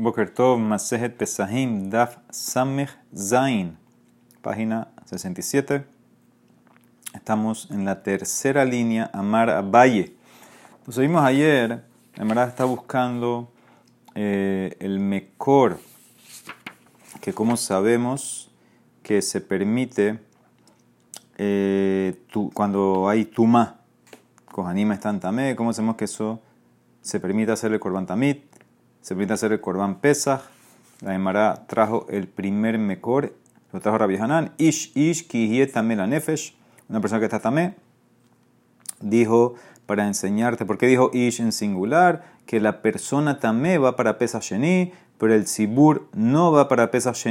Boker Tov Masejet Pesahim Daf Samech Zain, página 67. Estamos en la tercera línea, Amar Abaye. Entonces vimos ayer, la verdad está buscando eh, el mejor, que como sabemos que se permite eh, cuando hay tuma, anima están tamé, ¿cómo sabemos que eso se permite hacer el korban? Se permite hacer el Corban Pesach. La Emara trajo el primer mejor, lo trajo Rabbi Hanan. Ish, ish, ki tamé la nefesh. Una persona que está tamé. Dijo para enseñarte, ¿por qué dijo ish en singular? Que la persona tamé va para Pesach Sheni, pero el Sibur no va para Pesach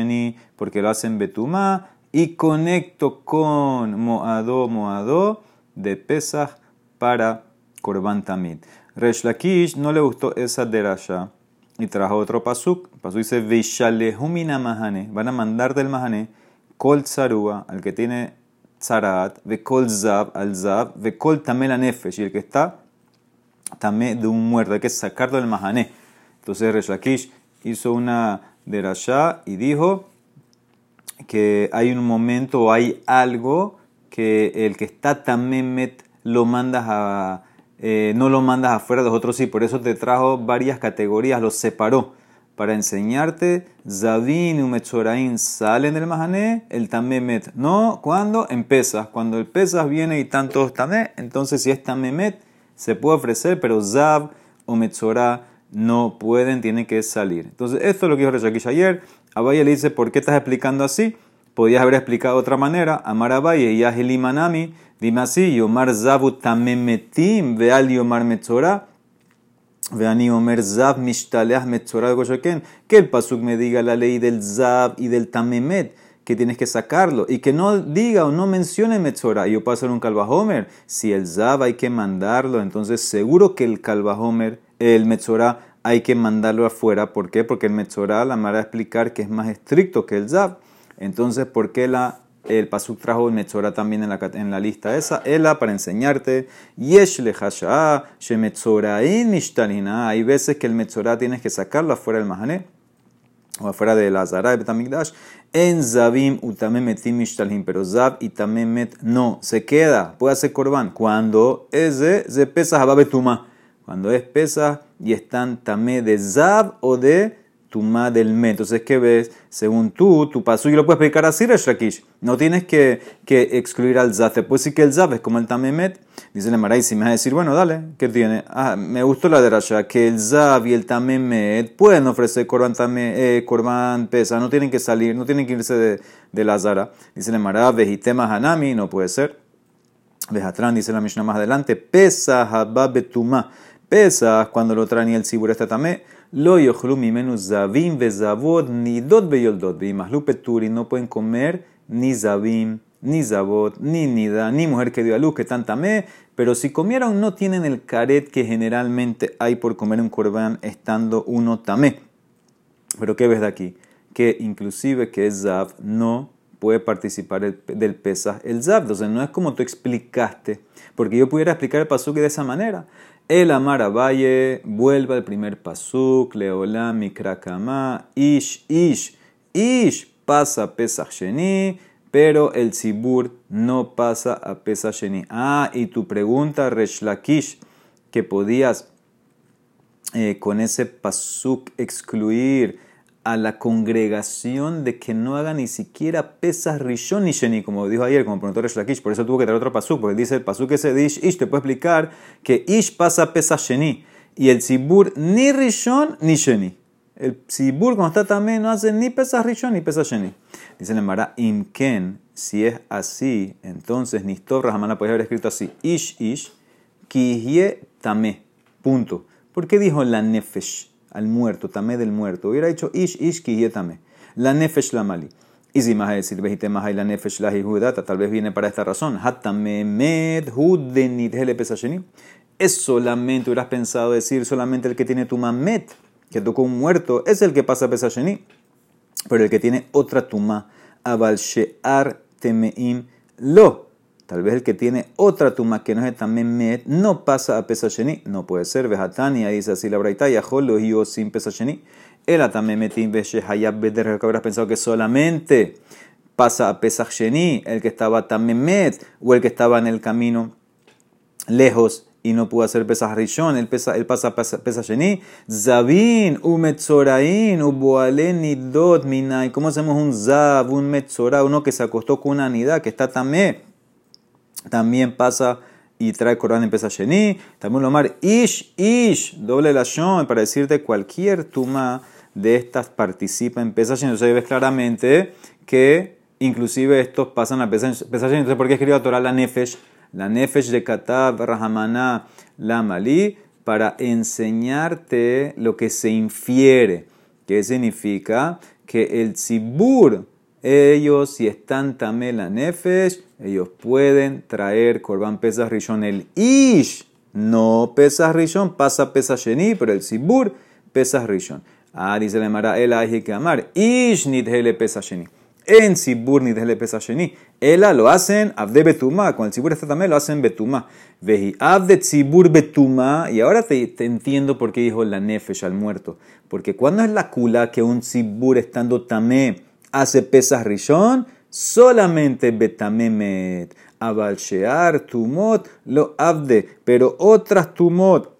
porque lo hacen Betumá. Y conecto con Moado, Moado de Pesach para Corban Tamid. Resh Lakish no le gustó esa derasha y trajo otro pasuk. El pasuk dice, Vishalehumina mahane. Van a mandar del mahane, kol tsarua, al que tiene tzarat, ve kol zab, al zab, ve kol nefesh. Y el que está también de un muerto, hay que sacarlo del mahane. Entonces Reshakish hizo una derashá y dijo que hay un momento o hay algo que el que está tamemet lo mandas a eh, no lo mandas afuera, los otros sí. Por eso te trajo varias categorías, los separó para enseñarte. Zavin y Umetzorain salen del Mahané, el Tamemet. No, cuando empiezas. Cuando el Pesas viene y tantos Tamé, entonces si es Tamemet, se puede ofrecer, pero Zav o Metzorah no pueden, tienen que salir. Entonces, esto es lo que dijo Reshakish ayer. Abaya le dice, ¿por qué estás explicando así? Podías haber explicado de otra manera. Amar Abaye y Ahilimanami Dime así, Yomar Zabu Tamemetim, Veal Yomar Metzora, Veani Omer Zab Mishtaleah Metzora de que el Pasuk me diga la ley del Zab y del Tamemet, que tienes que sacarlo, y que no diga o no mencione Metzora. Yo paso en un Calvajomer, si el Zab hay que mandarlo, entonces seguro que el Calvajomer, el Metzora, hay que mandarlo afuera. ¿Por qué? Porque el Metzora, la manera de explicar que es más estricto que el Zab. Entonces, ¿por qué la el Pasuk trajo el Metzora también en la, en la lista esa. Ela para enseñarte. Yesh lehasha, shemetzorain mishtalina. Hay veces que el Metzora tienes que sacarlo afuera del Mahané o afuera de la Zara de Betamigdash. En Zabim utamemetim mishtalhin. Pero Zab y tamemet no. Se queda. Puede hacer korban. Cuando es de, de pesa betuma. Cuando es pesa y están tamé de Zab o de Tuma del Met. Entonces, ¿qué ves? Según tú, tu paso, yo lo puedo explicar así, Reshakish. No tienes que, que excluir al Zaf. Te puedo decir que el Zaf es como el Tamemet. Dice el Maray, si me vas a decir, bueno, dale, ¿qué tiene? Ah, me gustó la de Rasha, que el Zaf y el Tamemet pueden ofrecer Corban, eh, Pesa, no tienen que salir, no tienen que irse de, de la Zara. Dice el Maray, Vejitema Hanami, no puede ser. Vejatran, dice la Mishnah más adelante, Pesa Habba Betuma. Pesa cuando lo traen el Sibur está tamé lo yochlu mimenu zavim vezavod ni dot beyoldot. Vimahlu peturi no pueden comer ni zavim, ni zavot, ni nida, ni mujer que dio a luz, que tanta me. Pero si comieron no tienen el caret que generalmente hay por comer un corbán estando uno tamé. Pero ¿qué ves de aquí? Que inclusive que zav no puede participar del pesaj el zav. Entonces no es como tú explicaste. Porque yo pudiera explicar el pasuque de esa manera. El Amar Valle vuelve al primer pasuk, Leolam Mikrakama, Ish, Ish, Ish pasa Pesach Sheni, pero el Sibur no pasa a Pesach. Ah, y tu pregunta, Reshlakish, que podías eh, con ese pasuk excluir a la congregación de que no haga ni siquiera pesas rishon ni sheni, como dijo ayer, como preguntó Resh por eso tuvo que traer otro pasuk, porque dice el pasuk ese de Ish, Ish te puede explicar que Ish pasa pesas sheni, y el sibur ni rishon ni sheni. El sibur cuando está también no hace ni pesas rishon ni pesas sheni. Dice el Mara, imken, si es así, entonces Nistor Rahamana puede haber escrito así, Ish Ish, kihye tame, punto. ¿Por qué dijo la nefesh? Al muerto, tamé del muerto. Hubiera dicho ish ish kiyetame. La nefesh la mali. Y si más decir, vejite más la nefesh la judata, tal vez viene para esta razón. Hatame med hudenit pesasheni. Es solamente, hubieras pensado decir, solamente el que tiene tuma met, que tocó un muerto, es el que pasa pesasheni. Pero el que tiene otra tuma, abal she'ar temeim lo. Tal vez el que tiene otra tuma que no es también met no pasa a pesa sheni. No puede ser. Vejatania dice así la braita. Yajolo yo sin pesa sheni. El atamemetim hayab beder, que habrás pensado que solamente pasa a Pesach Sheni, el que estaba tamemet, o el que estaba en el camino lejos y no pudo hacer Pesach Rishon, él, pesa, él pasa Pesach Sheni. Zabin, umetzorain, uboalen nidot minay. ¿Cómo hacemos un zab, un metzora, uno que se acostó con una anidad, que está tamé? También pasa y trae Corán en Pesach Sheni. También lo mar ish, ish, doble la shon, para decirte cualquier tuma de estas participa en Pesach Sheni. Entonces ves claramente que inclusive estos pasan a Pesach Sheni. Entonces, ¿por qué escribió a Torah la Nefesh? La Nefesh de Katab Rahamana la Malí para enseñarte lo que se infiere. ¿Qué significa? Que el Tzibur, ellos si están tamé la Nefesh, ellos pueden traer Korban Pesach Rishon. El Ish, no Pesach Rishon, pasa Pesach Sheni, pero el Tzibur, Pesach Rishon. Ah, dice la Mara, el hay que amar. Ish nidhele Pesach Sheni en Sibur ni desde Pesacheni. Ela lo hacen Abde Betuma, con el Sibur está también lo hacen Betuma. Veji Abde Sibur Betuma, y ahora te, entiendo por qué dijo la Nefesh al muerto. Porque cuando es la kula que un Sibur estando tamé hace pesas rishon, solamente Betamemet. Abalshear, Tumot, lo Abde, pero otras Tumot.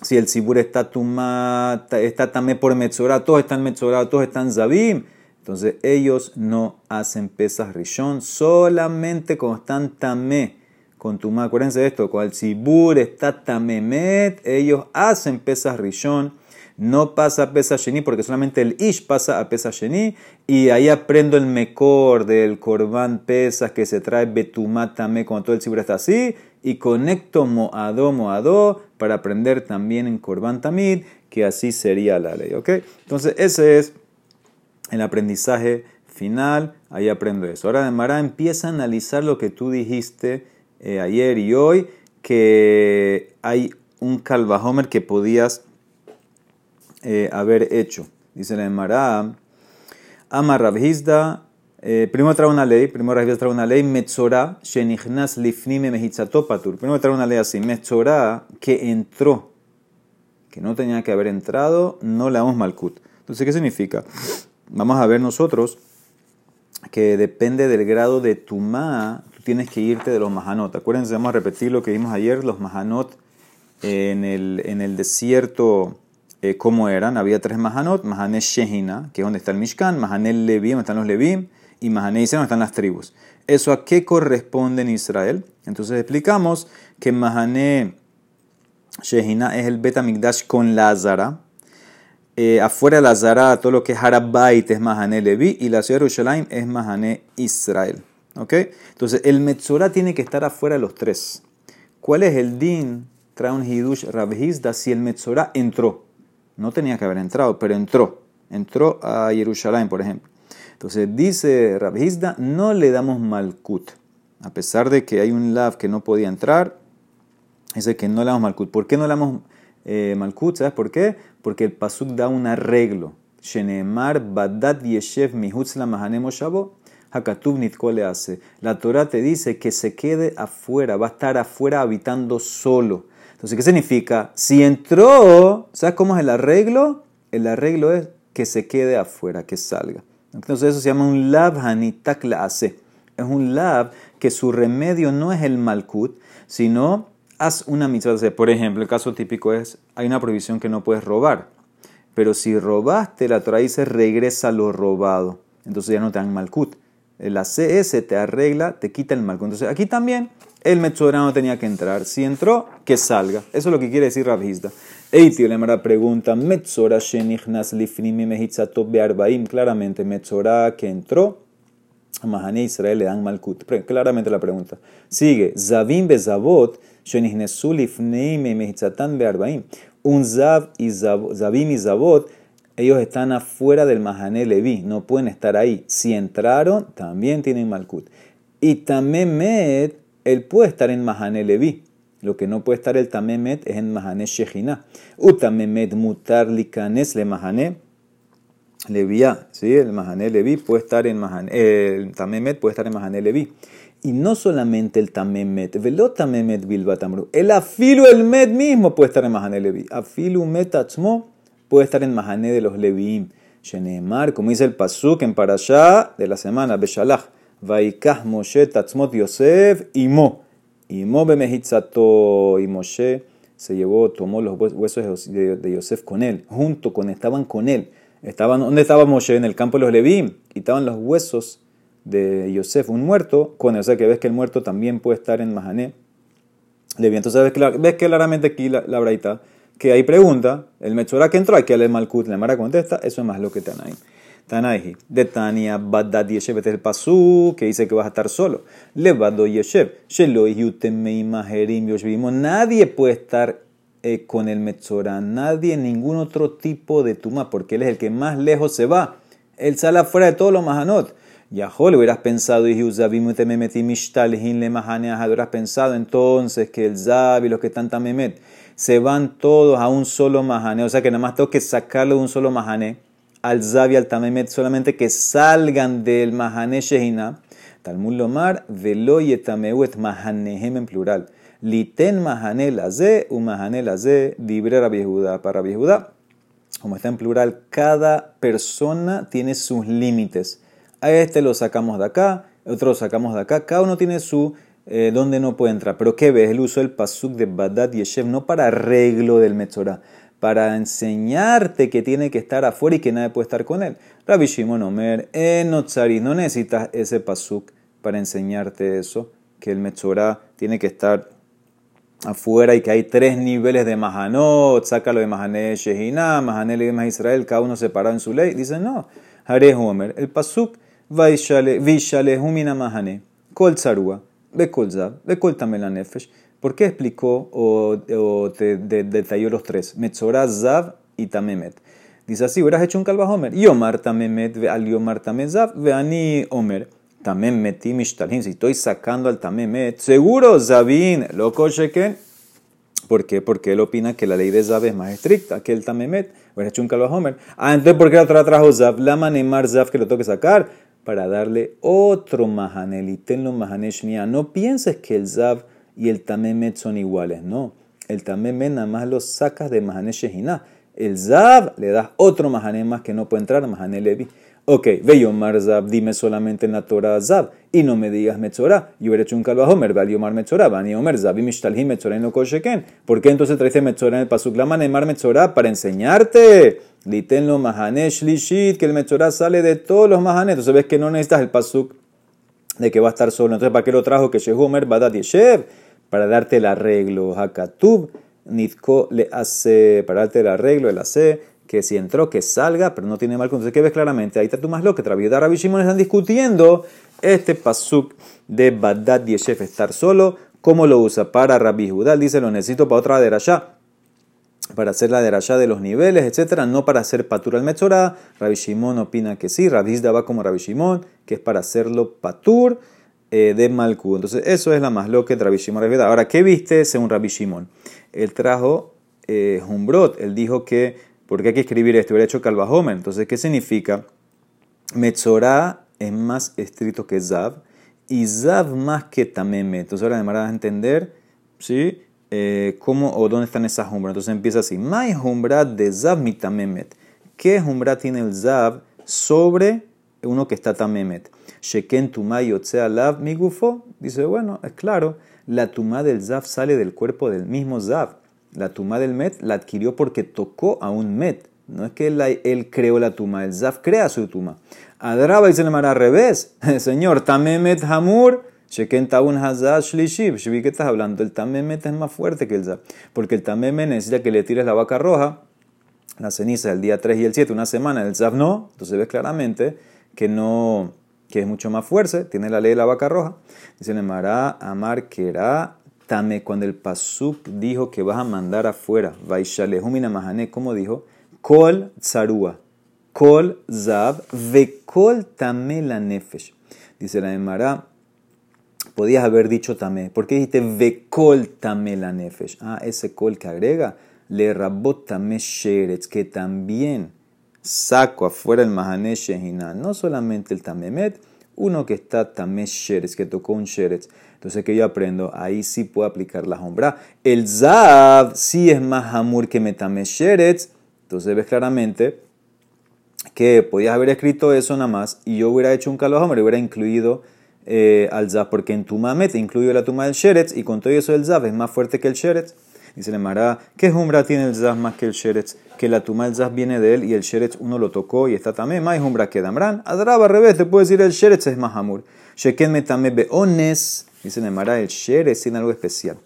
Si el Sibur está Tumá, está tamé por Metzorah, todos están Metzorah, todos están Zabim entonces ellos no hacen pesas rishon, solamente cuando tamé con tumá. Acuérdense de esto, cuando el sibur está tamemet, ellos hacen pesas rishon. No pasa a pesa sheni porque solamente el ish pasa a pesa sheni y ahí aprendo el mejor del korban pesas que se trae betumá tamé cuando todo el sibur está así y conecto moado moado para aprender también en korban tamid que así sería la ley, ¿ok? Entonces ese es el aprendizaje final, ahí aprendo eso. Ahora Mara empieza a analizar lo que tú dijiste eh, ayer y hoy, que hay un calvajomer que podías eh, haber hecho. Dice la Mara, Ama Rabhizda, eh, primero trae una ley, primero Rabhizda trae una ley, Metzora, Shenichnas Lifnime Mehitzatopatur. Primero trae una ley así, Metzora, que entró, que no tenía que haber entrado, no le damos Malkut. Entonces, ¿qué significa? vamos a ver nosotros que depende del grado de tumá, tú tienes que irte de los mahanot. Acuérdense, vamos a repetir lo que vimos ayer, los mahanot en el, en el desierto, eh, ¿cómo eran? Había tres mahanot, mahané Shehina, que es donde está el Mishkan, mahané Levi, donde están los Levim, y mahané Israel, donde están las tribus. ¿Eso a qué corresponde en Israel? Entonces explicamos que mahané Shehina es el Betamigdash con Lázara, eh, afuera de la Zara, todo lo que es Harabait es Mahané Levi y la ciudad de es Mahané Israel. ¿Ok? Entonces el Metzorah tiene que estar afuera de los tres. ¿Cuál es el din? Trae un Hidush Rabhizda si el Metzorah entró. No tenía que haber entrado, pero entró. Entró a Jerusalén, por ejemplo. Entonces dice Rabhizda, no le damos Malkut. A pesar de que hay un Lav que no podía entrar, dice que no le damos Malkut. ¿Por qué no le damos eh, Malkut? ¿Sabes por qué? porque el pasuk da un arreglo. Shenemar badat yeshev mihutz la. Hakatub le hace. La Torah te dice que se quede afuera, va a estar afuera habitando solo. Entonces, ¿qué significa? Si entró, ¿sabes cómo es el arreglo? El arreglo es que se quede afuera, que salga. Entonces, eso se llama un lab hanitak hace. Es un lab que su remedio no es el malkut, sino haz una mitzvah. Por ejemplo, el caso típico es, hay una prohibición que no puedes robar. Pero si robaste, la dice regresa lo robado. Entonces ya no te dan malkut. La CS te arregla, te quita el malkut. Entonces aquí también el Metzorah no tenía que entrar. Si entró, que salga. Eso es lo que quiere decir Rabhizda. Eiti le pregunta, Metzorah shenichnas lifnimi mehitzatop bearbaim. Claramente, Metzorah que entró, a Mahané Israel le dan malkut. Claramente la pregunta. Sigue, Zavim bezavot un Zav y Zavim y Zavot, ellos están afuera del Mahané Levi, no pueden estar ahí. Si entraron, también tienen Malkut. Y Tamemet, él puede estar en Mahané Levi. Lo que no puede estar el Tamemet es en Mahané Shechina. Utamemet mutar likanes le Mahané Levia. ¿sí? El Mahané Levi puede estar en Mahané, el Tamemet puede estar en Mahané Levi. Y no solamente el tamemet, velo tamemet bilbatamru. El afilu, el met mismo puede estar en Mahanelevi. Afilu met puede estar en Mahané de los Leviim. Shenemar, como dice el Pasuk en Parashá de la semana, Beshalach, Vaikah Moshe Tatzmot Yosef Imo. Imo Bemehitzato y Moshe se llevó, tomó los huesos de, Yosef con él, junto con, estaban con él. Estaban, ¿Dónde estaba Moshe? En el campo de los Leviim. Quitaban los huesos de Yosef, un muerto, con él. O sea que ves que el muerto también puede estar en Mahané. Levi. Entonces ves, ves claramente aquí la, la braita que hay pregunta, el Metzorah que entró, aquí al Malkut, la Mara contesta, eso es más lo que Tanaim. Tanaiji, de Tania, Badad Yeshev, este es el pasú que dice que vas a estar solo. Levado Yeshev, Shelo Maherim Yoshvimo, nadie puede estar eh, con el Metzorah, nadie, ningún otro tipo de tuma, porque él es el que más lejos se va. Él sale afuera de todos los mahanot. Yahó, le hubieras pensado, y hubieras pensado entonces que el Zab y los que están tamemet se van todos a un solo mahané, o sea que nada más tengo que sacarlo de un solo mahané, al Zabi, al Tamemet, solamente que salgan del mahané Shehina, Talmud Lomar, velo yetameuet mahanehem en plural, liten mahané laze, u mahané laze, dibre Rabbi para Rabbi como está en plural, cada persona tiene sus límites. A este lo sacamos de acá, otro lo sacamos de acá, cada uno tiene su eh, donde no puede entrar. Pero ¿qué ves? El uso del pasuk de Badad Yeshev no para arreglo del Metzorah, para enseñarte que tiene que estar afuera y que nadie puede estar con él. Rabbi Shimon Omer, Enotzari, no necesitas ese pasuk para enseñarte eso, que el Metzorah tiene que estar afuera y que hay tres niveles de Mahanot, sácalo de Mahané Shehinah, Mahané Israel, cada uno separado en su ley. Dice, no, Haré Homer, el pasuk, Vishale Humina Mahané, Kol Tzarua. Bekol Zav, Bekol Tamela Nefesh. ¿Por qué explicó o, te, detalló los tres? Metzorah, Zav y Tamemet. Dice así, hubieras hecho un calva Homer. Yomar Tamemet, al Yomar Tamezav, ve ani Homer. Tamemet y Mishtalhin. Si estoy sacando al Tamemet, seguro Zavin, loco Sheken. ¿Por qué? Porque él opina que la ley de Zav es más estricta que el Tamemet. Hubieras hecho un calva Homer. Ah, entonces, ¿por qué la otra trajo Zav? La manemar Zav que lo tengo que sacar para darle otro mahanel y tenlo mahaneshnia. No pienses que el zav y el tamemet son iguales, no. El tamemet nada más lo sacas de mahaneshina. El zav le das otro mahané más que no puede entrar, mahané levi. Ok, ve Yomar Zab, dime solamente en la Torah Zab, y no me digas Metzorah. Yo hubiera hecho un calvo a Homer, ve Yomar Metzorah, Bani Omer Zab, y Mishtalhim Metzorah no Kosheken. ¿Por qué entonces traiste Metzorah en el Pasuk Lama Neymar Metzorah? Para enseñarte. Litenlo Mahanesh Lishit, que el Metzorah sale de todos los Mahanes. Entonces ves que no necesitas el Pasuk de que va a estar solo. Entonces, ¿para qué lo trajo? Que Shehomer Badat Yeshev, para darte el arreglo. Hakatub, Nitko le hace, para darte el arreglo, el hace que si entró, que salga, pero no tiene mal. Entonces, ¿qué ves claramente? Ahí está tú más lo que Traviuda Rabbi Shimon están discutiendo este pasuk de Badad Yeshef, estar solo. ¿Cómo lo usa? Para Rabbi Judá. Dice, lo necesito para otra derashá. Para hacer la derashá de los niveles, etcétera, no para hacer patur al Metzorah. Rabbi Shimon opina que sí. Rabbi va como Rabbi Shimon, que es para hacerlo patur eh, de Malku. Entonces, eso es la más loca de Rabbi Shimon. Ahora, ¿qué viste según Rabbi Shimon? Él trajo eh, Humbrot. Él dijo que porque hay que escribir esto, hubiera hecho Calvajomer. Entonces, ¿qué significa? Metzorah es más estricto que Zav y Zav más que Tamemet. Entonces, ahora vas a entender, ¿sí? Eh, ¿Cómo o dónde están esas umbras? Entonces empieza así. Mai umbra de Zav mi Tamemet. ¿Qué umbra tiene el Zav sobre uno que está Tamemet? Sheken tumay yotzea lav mi gufo. Dice, bueno, es claro, la tumá del Zav sale del cuerpo del mismo Zav. La tumba del Met la adquirió porque tocó a un Met. No es que él, creó la tumba, el Zaf crea su tumba. Adraba y se le al revés. Señor, Tamemet Hamur, Sheken Taun Hazaz Shlishib. ¿qué estás hablando? El Tamemet es más fuerte que el Zaf. Porque el Tamemet necesita que le tires la vaca roja, la ceniza, el día 3 y el 7, una semana. El Zaf no. Entonces ves claramente que no que es mucho más fuerte, tiene la ley de la vaca roja. Dice Nemara, Amar Kera, Tame, cuando el Pasuk dijo que vas a mandar afuera, Vaishalehumina Mahane, como dijo, Kol Tzarua, Kol Zab, Vekol Tame la Nefesh. Dice la Emara, podías haber dicho Tame. ¿Por qué dijiste Vekol Tame la Nefesh? Ah, ese Kol que agrega, le rabot Tame Sheretz, que también saco afuera el Mahane Shehina, no solamente el Tamemet, uno que está Tame Sheretz, que tocó un Sheretz. Entonces, que yo aprendo? Ahí sí puedo aplicar la sombra. El Zav sí es más amur que Metame Sheretz Entonces ves claramente que podías haber escrito eso nada más y yo hubiera hecho un calojón, hubiera incluido eh, al Zaf, porque en tu te incluyo la tuma del Sheretz y con todo eso el Zaf es más fuerte que el Sheretz. Dice le Mara, ¿qué jumbra tiene el Zaf más que el Sheretz? Que la tuma del Zaf viene de él y el Sheretz uno lo tocó y está también más jumbra que Damran. Adraba al revés, te puedo decir el Sheretz es más amur. Sheken me tamé beones. Dice le Mara, el Sheretz tiene algo especial.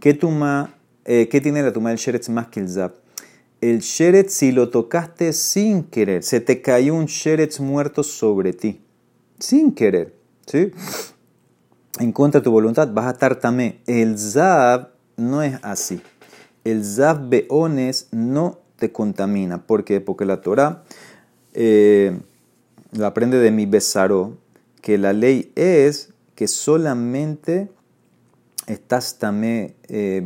¿Qué, tuma, eh, ¿Qué tiene la tuma del Sheretz más que el Zaf? el sheretz, si lo tocaste sin querer, se te cayó un sheretz muerto sobre ti, sin querer, ¿sí? En contra de tu voluntad, vas a estar también. El zab no es así. El zab beones no te contamina. ¿Por qué? Porque la Torah eh, lo aprende de mi besaró, que la ley es que solamente estás también eh,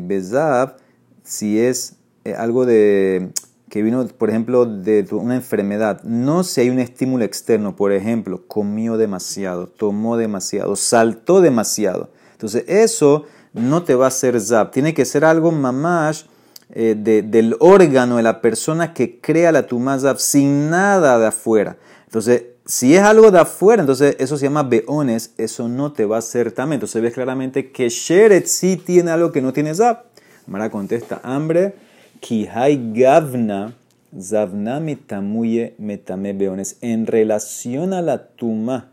si es eh, algo de que vino, por ejemplo, de una enfermedad, no si hay un estímulo externo, por ejemplo, comió demasiado, tomó demasiado, saltó demasiado. Entonces, eso no te va a hacer zap. Tiene que ser algo mamás eh, del órgano de la persona que crea la tumá zap sin nada de afuera. Entonces, si es algo de afuera, entonces eso se llama beones, eso no te va a hacer también. Entonces ves claramente que Sheret sí tiene algo que no tiene zap. Mara contesta, hambre Kihai Gavna, Zavna mitamuye metame beones. En relación a la tuma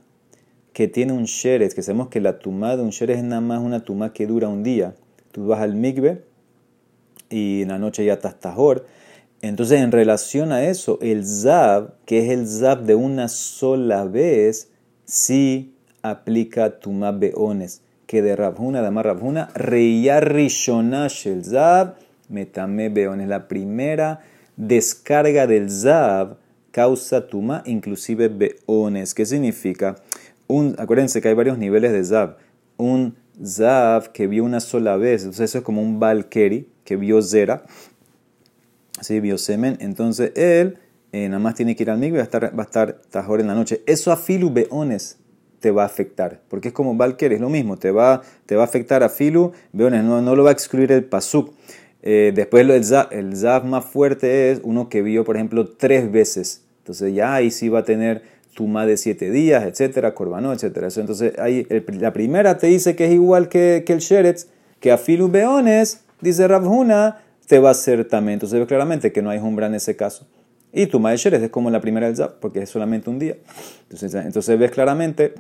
que tiene un sheres, que sabemos que la tuma de un sheres es nada más una tuma que dura un día. Tú vas al migbe y en la noche ya estás tajor. Entonces, en relación a eso, el zav, que es el zav de una sola vez, sí aplica tuma beones. Que de Rabhuna, de Amar Rabhuna, reya rishonash el zav metame beones. La primera descarga del zav causa tuma, inclusive beones. ¿Qué significa? Acuérdense que hay varios niveles de zav. Un zav que vio una sola vez, entonces eso es como un balkeri que vio zera, ¿sí? vio semen. Entonces él eh, nada más tiene que ir al migbe va a estar, va a estar tajor en la noche. Eso a filu beones te va a afectar, porque es como balkeri, es lo mismo, te va, a afectar a filu beones, no, lo va a excluir el pasuk. Eh, después el zav, el más fuerte es uno que vio, por ejemplo, tres veces. Entonces ya ahí sí va a tener tuma de siete días, etcétera, corbanó, etcétera. Entonces ahí, la primera te dice que es igual que, el sheretz, que a beones, dice Rabhuna, te va a hacer también. Entonces ve claramente que no hay jumbra en ese caso. Y tuma de sheretz es como la primera del zav, porque es solamente un día. Entonces, entonces ves claramente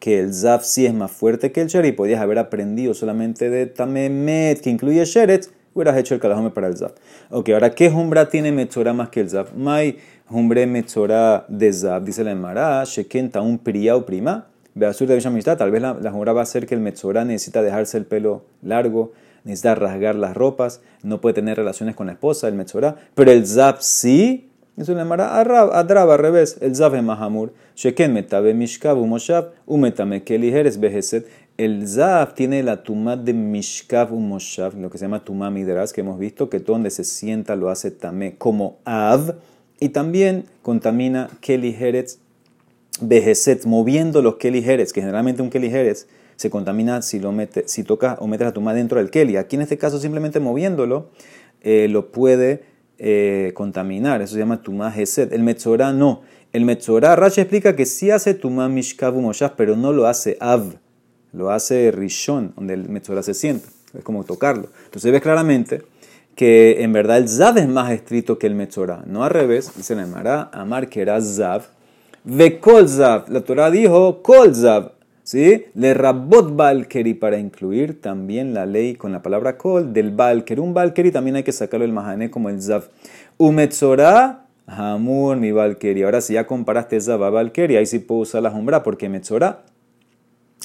que el Zaf sí es más fuerte que el Sheret y podías haber aprendido solamente de Tamemet, que incluye Sheret, hubieras hecho el Kalahome para el Zaf. Ok, ahora, ¿qué Jumbra tiene Metzora más que el Zaf? Mai Jumbre Metzora de Zaf, dice la Emara, Shekenta un Priya o Prima. Beasur de Amistad, tal vez la, la va a ser que el Metzora necesita dejarse el pelo largo, necesita rasgar las ropas, no puede tener relaciones con la esposa, el Metzora, pero el Zaf sí eso le llamará adraba al revés. El zav es mahamur. Sheken metabe mishkav u moshav u metame keliheres beheset. El zav tiene la tumá de mishkav u moshav, lo que se llama tumá midras, que hemos visto que donde se sienta lo hace tamé como av. Y también contamina keliheres beheset, moviendo los keliheres, que generalmente un keliheres se contamina si, lo mete, si toca o metes la tumá dentro del keli. Aquí en este caso simplemente moviéndolo eh, lo puede eh, contaminar. Eso se llama Tumá Gesed. El Metzorah no. El Metzorah, Rashi explica que sí hace Tumá Mishkavu Moshav, pero no lo hace Av. Lo hace Rishon, donde el Metzorah se sienta. Es como tocarlo. Entonces ves claramente que en verdad el Zav es más estricto que el Metzorah. No al revés. Dice la Emara, Amar que era Zav. Ve Kol Zav. La Torah dijo Kol Zav. ¿Sí? Le rabot balkeri para incluir también la ley con la palabra kol del balkeri. Un balkeri también hay que sacarlo del mahané como el zav. Umetzorah, hamur mi balkeri. Ahora si ya comparaste zav a balkeri, ahí sí puedo usar la jumbra porque metzorah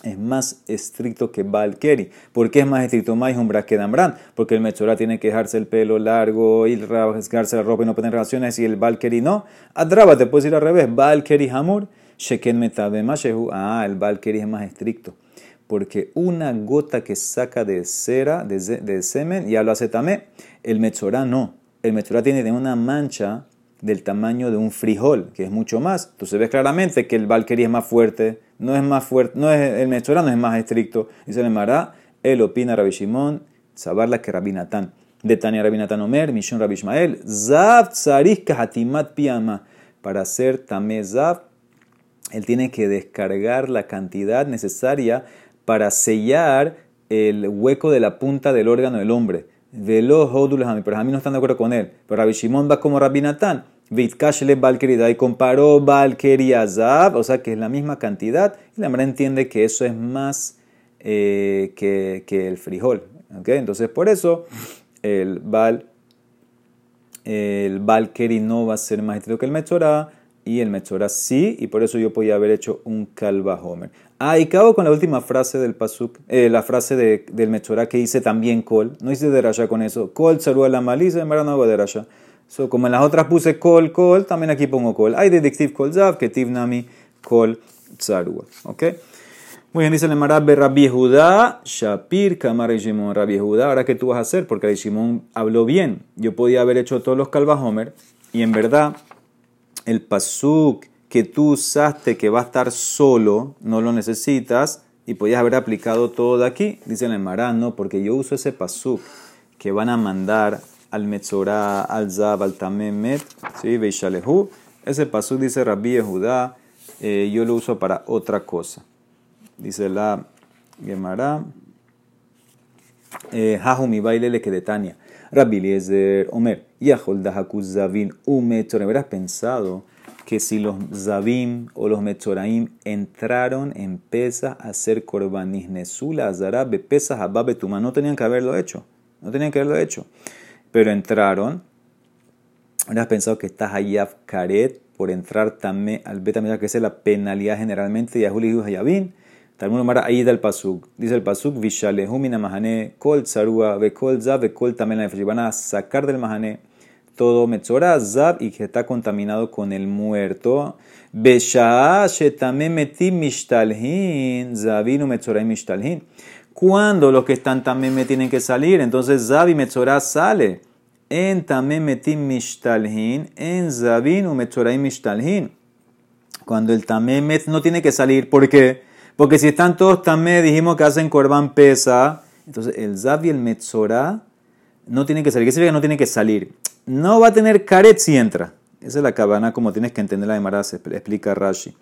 es más estricto que balkeri. ¿Por qué es más estricto más jumbra que Dambrán? Porque el metzorah tiene que dejarse el pelo largo y rasgarse la ropa y no tener relaciones y el balkeri no. Adraba, te puedes ir al revés. Balkeri hamur. Sheken Metabemashehu. Ah, el Valkyrie es más estricto. Porque una gota que saca de cera, de, semen, ya lo hace tamé. El Metzorah no. El Metzorah tiene una mancha del tamaño de un frijol, que es mucho más. Entonces ves claramente que el Valkyrie es más fuerte, no es más fuerte, no es, el Metzorah no es más estricto. Dice el Mará, él opina Rabbi Shimon, sabarla que Rabinatán. De Tania Rabinatan Omer, Mishon Rabbi Ishmael, Zav Tzarich Kahatimat Piama. Para hacer Tamé Zav, él tiene que descargar la cantidad necesaria para sellar el hueco de la punta del órgano del hombre. Velo Hodul pero a mí no están de acuerdo con él. Pero Rabbi Shimon va como Rabbi Natán. Vitkashle Balkerida y comparó Balkeri Zav, o sea que es la misma cantidad. Y la verdad entiende que eso es más eh, que, que, el frijol. ¿okay? Entonces por eso el Bal el Balkeri no va a ser más estricto que el Mechorá y el Mechorá sí, y por eso yo podía haber hecho un Kalba Homer. Ah, y acabo con la última frase del Pasuk, eh, la frase de, del Mechorá que hice también Kol, no hice de Rasha con eso, Kol a la maliza, en no hago de Rasha. So, como en las otras puse Kol, Kol, también aquí pongo Kol. Hay de Kol Zav, que Tivnami Kol Tzarua. ¿Ok? Muy bien, dice el Marab Rabbi Judá, Shapir, Kamar y Shimon, Rabbi Judá, ahora qué tú vas a hacer, porque Shimon habló bien. Yo podía haber hecho todos los Homer y en verdad el pasuk que tú usaste que va a estar solo, no lo necesitas y podías haber aplicado todo de aquí. Dice el Marab, no, porque yo uso ese pasuk que van a mandar al Metzorah, al Zab, al Tamemet, ¿sí? Beishalehu. Ese pasuk dice Rabbi Judá, eh, yo lo uso para otra cosa. Dice la Gemara. Eh, mi baile le que Tania. Rabbi Eliezer Omer. Yahol dahakuz zavin umetzor. Habrás pensado que si los zavim o los metzoraim entraron en pesas a hacer korbanis nesula azarabe pesas ababetuma. No tenían que haberlo hecho. No tenían que haberlo hecho. Pero entraron. Habrás pensado que estás hayaf karet por entrar también al beta que es la penalidad generalmente. Yahul y Hayabin. Talmud Mara ahí da el pasuk. Dice el pasuk, Vishalehu mina mahane, kol tsarua, kol zab, kol tamel Van a sacar del mahane todo metzora, zab, y que está contaminado con el muerto. Beshaa shetame meti mishtalhin, zabinu metzora y mishtalhin. Cuando los que están también me tienen que salir, entonces zab y metzora sale. En también meti mishtalhin, en zabinu metzora y mishtalhin. Cuando el tamemet no tiene que salir, ¿por qué? Porque si están todos también, dijimos que hacen corban pesa. Entonces el Zab y el Metzorah no tienen que salir. ¿Qué significa que no tienen que salir? No va a tener caret si entra. Esa es la cabana, como tienes que entender la de se explica Rashi.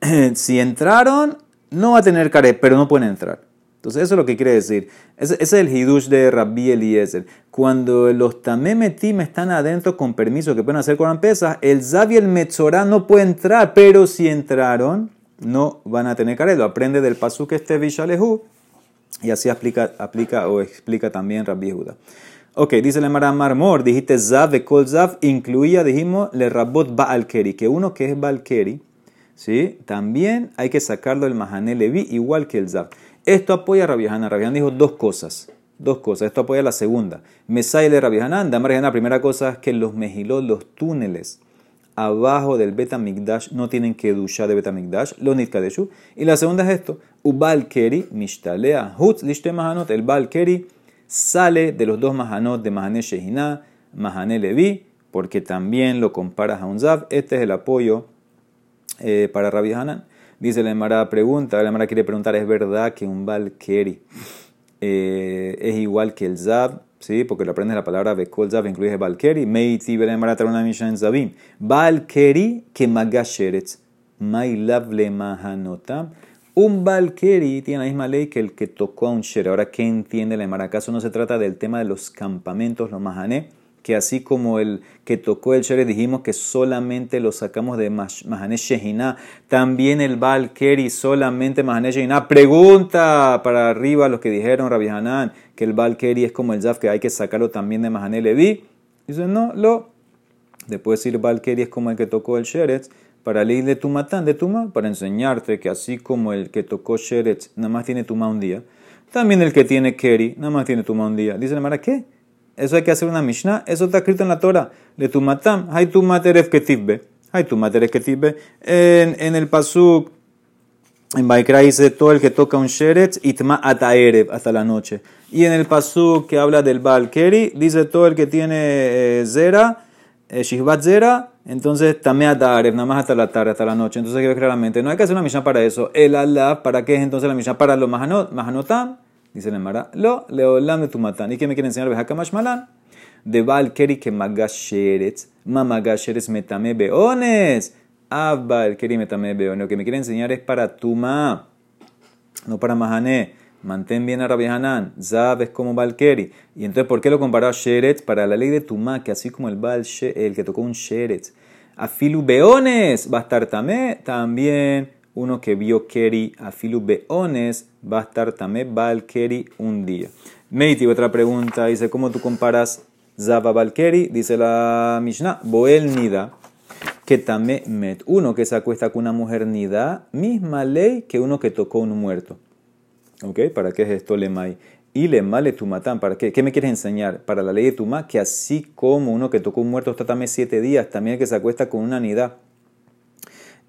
si entraron, no va a tener caret, pero no pueden entrar. Entonces, eso es lo que quiere decir. Ese, es el hidush de Rabbi Eliezer. Cuando los tamemetim están adentro con permiso que pueden hacer corban pesa, el Zab y el Metzorah no pueden entrar, pero si entraron, no van a tener caret. Lo aprende del pasuk este Vishalehu y así aplica, aplica o explica también Rabbi Judá. Ok, dice la Mara Marmor, dijiste Zav, de Kol Zav, incluía, dijimos, le Rabot Baalkeri, que uno que es Baalkeri, ¿sí? también hay que sacarlo del Mahané Levi, igual que el Zav. Esto apoya a Rabbi Hanan. dijo dos cosas. Dos cosas. Esto apoya la segunda. Mesai de Rabbi Hanan. La primera cosa es que los mejilot, los túneles, abajo del Betamigdash no tienen que duchar de Betamigdash, lo Kadeshu. Y la segunda es esto: Ubal Keri, Mishtalea, Hutz, Lishte Mahanot. El Bal Keri sale de los dos Mahanot de Mahane Shehinah, Mahane Levi, porque también lo comparas a un Zav. Este es el apoyo eh, para Rabbi Hanan. Dice la Emara, pregunta, la Emara quiere preguntar: ¿es verdad que un Bal Keri eh, es igual que el Zav? ¿sí? porque lo aprendes la palabra Bekol Zav, incluye Balkeri, Meiti Beremara una Misha en Zavim. Balkeri que Magasheretz, Mailav le Mahanotam. Un Balkeri tiene la misma ley que el que tocó a un Shere. Ahora, ¿qué entiende la Emara? ¿Acaso no se trata del tema de los campamentos, los Mahané? Que así como el que tocó el Shere dijimos que solamente lo sacamos de Mahané Shehinah, también el Baal Keri solamente Mahané Shehinah. Pregunta para arriba los que dijeron Rabbi Hanan que el Baal Keri es como el Zaf, que hay que sacarlo también de Mahané Levi. Dicen, no, lo. Después decir Baal Keri es como el que tocó el Sheretz para leer de Tumatán, de Tuma, para enseñarte que así como el que tocó Sheretz nada más tiene Tuma un día, también el que tiene Keri nada más tiene Tuma un día. Dice la Mara, ¿qué? Eso hay que hacer una Mishnah. Eso está escrito en la Torah. De tu matam. Hay tu materef ketivbe. Hay tu materef ketivbe. En, en el pasuk, en Baikra dice todo el que toca un sheretz, itma ataerev, hasta la noche. Y en el pasuk que habla del Baal Keri, dice todo el que tiene eh, zera, eh, shihbat zera, entonces tamé ataerev, nada más hasta la tarde, hasta la noche. Entonces que claramente, no hay que hacer una Mishnah para eso. El Allah, ¿para qué es entonces la Mishnah? Para los mahanotam Dice el Emara, lo, leolam de tu matan. ¿Y qué me quiere enseñar? Malan. de Valkeri que magasheretz, mamagasheretz metame beones. Ab Valkeri metame beones. Lo que me quiere enseñar es para Tuma, no para Mahané. Mantén bien a Rabbi Hanan, Zab es como Valkeri. Y entonces, ¿por qué lo comparó a Sheretz? Para la ley de Tuma, que así como el Bal, el que tocó un Sheretz, a Filu Beones va también uno que vio Keri a Filu Beones va a estar tamé Valkeri un día. Meiti, otra pregunta, dice, ¿cómo tú comparas Zab a Valkeri? Dice la Mishnah, Boel Nida, que tamé met, uno que se acuesta con una mujer Nida, misma ley que uno que tocó un muerto. ¿Ok? ¿Para qué es esto? Y le tumatán. ¿Para qué? ¿Qué me quieres enseñar? Para la ley de Tumá, que así como uno que tocó un muerto está también siete días, también el que se acuesta con una nidad.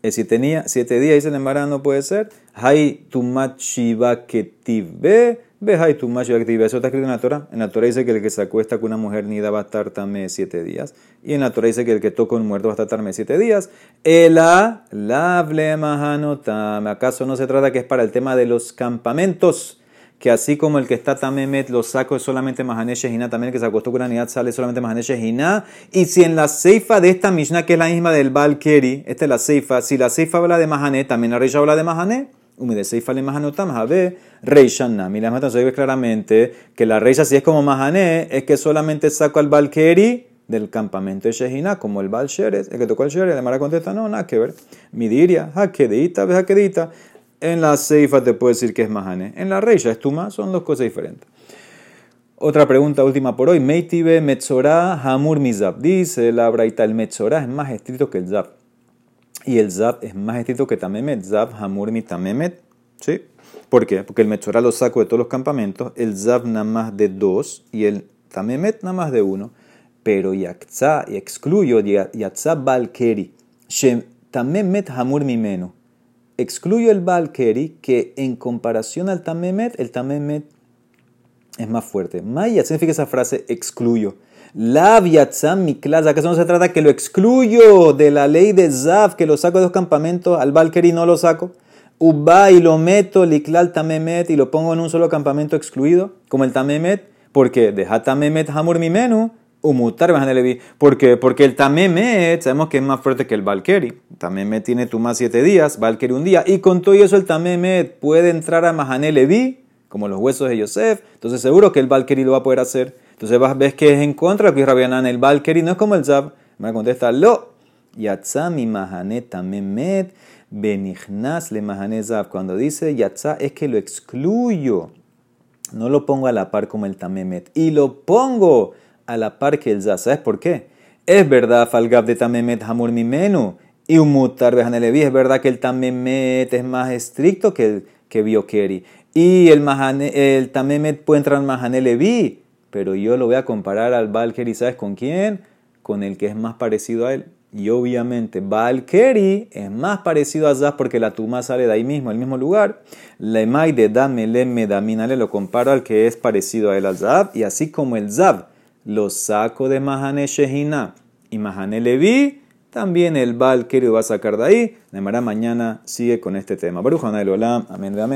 Eh, si tenía siete días, dice el embarazo, no puede ser. Hay tumat shiva ketive, ve hay tumat shiva ketive. Eso está escrito en la Torah. En la Torah dice que el que se acuesta con una mujer nida va a estar también siete días. Y en la Torah dice que el que toca un muerto va a estar también siete días. Ela, la mahanotame. ¿Acaso no se trata que es para el tema de los campamentos? Que así como el que está tamemet lo saco es solamente Mahané Shehinah, también el que se acostó con la sale solamente Mahané Shehinah. Y si en la ceifa de esta Mishnah, que es la misma del Balkeri, esta es la ceifa, si la ceifa habla de Mahané, también la Reisha habla de Mahané. Umi de ceifa le Mahanotam, Jabe, Reishanna. Mira, se ve claramente que la Reisha, si es como Mahané, es que solamente saco al Balkeri del campamento de Shehinah, como el Bal Sheres, el que tocó el Sheres, la Mara contesta, no, nada que ver. Mi diría, jaquedita, ve jaquedita. En la Seifa te puedo decir que es Mahane. En la Reisha es Tuma, son dos cosas diferentes. Otra pregunta última por hoy. Meitibe Metzorah Hamur Mizab. Dice la Braita, el Metzorah es más estricto que el Zab. Y el Zab es más estricto que Tamemet. Zab Hamur Mitamemet. ¿Sí? ¿Por qué? Porque el Metzorah lo saco de todos los campamentos. El Zab nada más de dos. Y el Tamemet nada más de uno. Pero Yaktza, y excluyo Yaktza Balkeri. Tamemet Hamur Mimeno excluyo el Balkeri, que en comparación al Tamemet, el Tamemet es más fuerte. Maya significa esa frase excluyo. La mi clase. ¿Acaso no se trata que lo excluyo de la ley de Zav, que lo saco de dos campamentos, al Valkyrie no lo saco? Uba y lo meto, liklal tamemet, y lo pongo en un solo campamento excluido, como el tamemet, porque deja tamemet hamur mi menú, Umutar Levi. ¿Por qué? Porque el Tamemet, sabemos que es más fuerte que el Valkeri. Tamemet tiene más siete días, Valkeri un día. Y con todo eso el Tamemet puede entrar a Mahane Levi, como los huesos de Yosef. Entonces seguro que el Valkeri lo va a poder hacer. Entonces ves que es en contra que Rabianan. El Valkeri no es como el Zab. Me contesta, lo. Yatza mi Mahane Tamemet benichnas le Mahane Zab. Cuando dice Yatza es que lo excluyo. No lo pongo a la par como el Tamemet. Y lo pongo a la par que el Zaz. ¿Sabes por qué? Es verdad, Falgab de Tamemet Hamur Mimenu y un Mutar Behanelevi. Es verdad que el Tamemet es más estricto que el que Biokeri. Y el, el Tamemet puede entrar en Mahanelevi, pero yo lo voy a comparar al Valkeri, ¿sabes con quién? Con el que es más parecido a él. Y obviamente Valkeri es más parecido a Zaz porque la Tuma sale de ahí mismo, el mismo lugar. Lemay de Damele Medaminale lo comparo al que es parecido a él al Zab. Y así como el Zab lo saco de Mahane Shehina y Mahane Levi, también el Bal lo va a sacar de ahí. Nemara mañana sigue con este tema. Baruch Olam, amén de amén.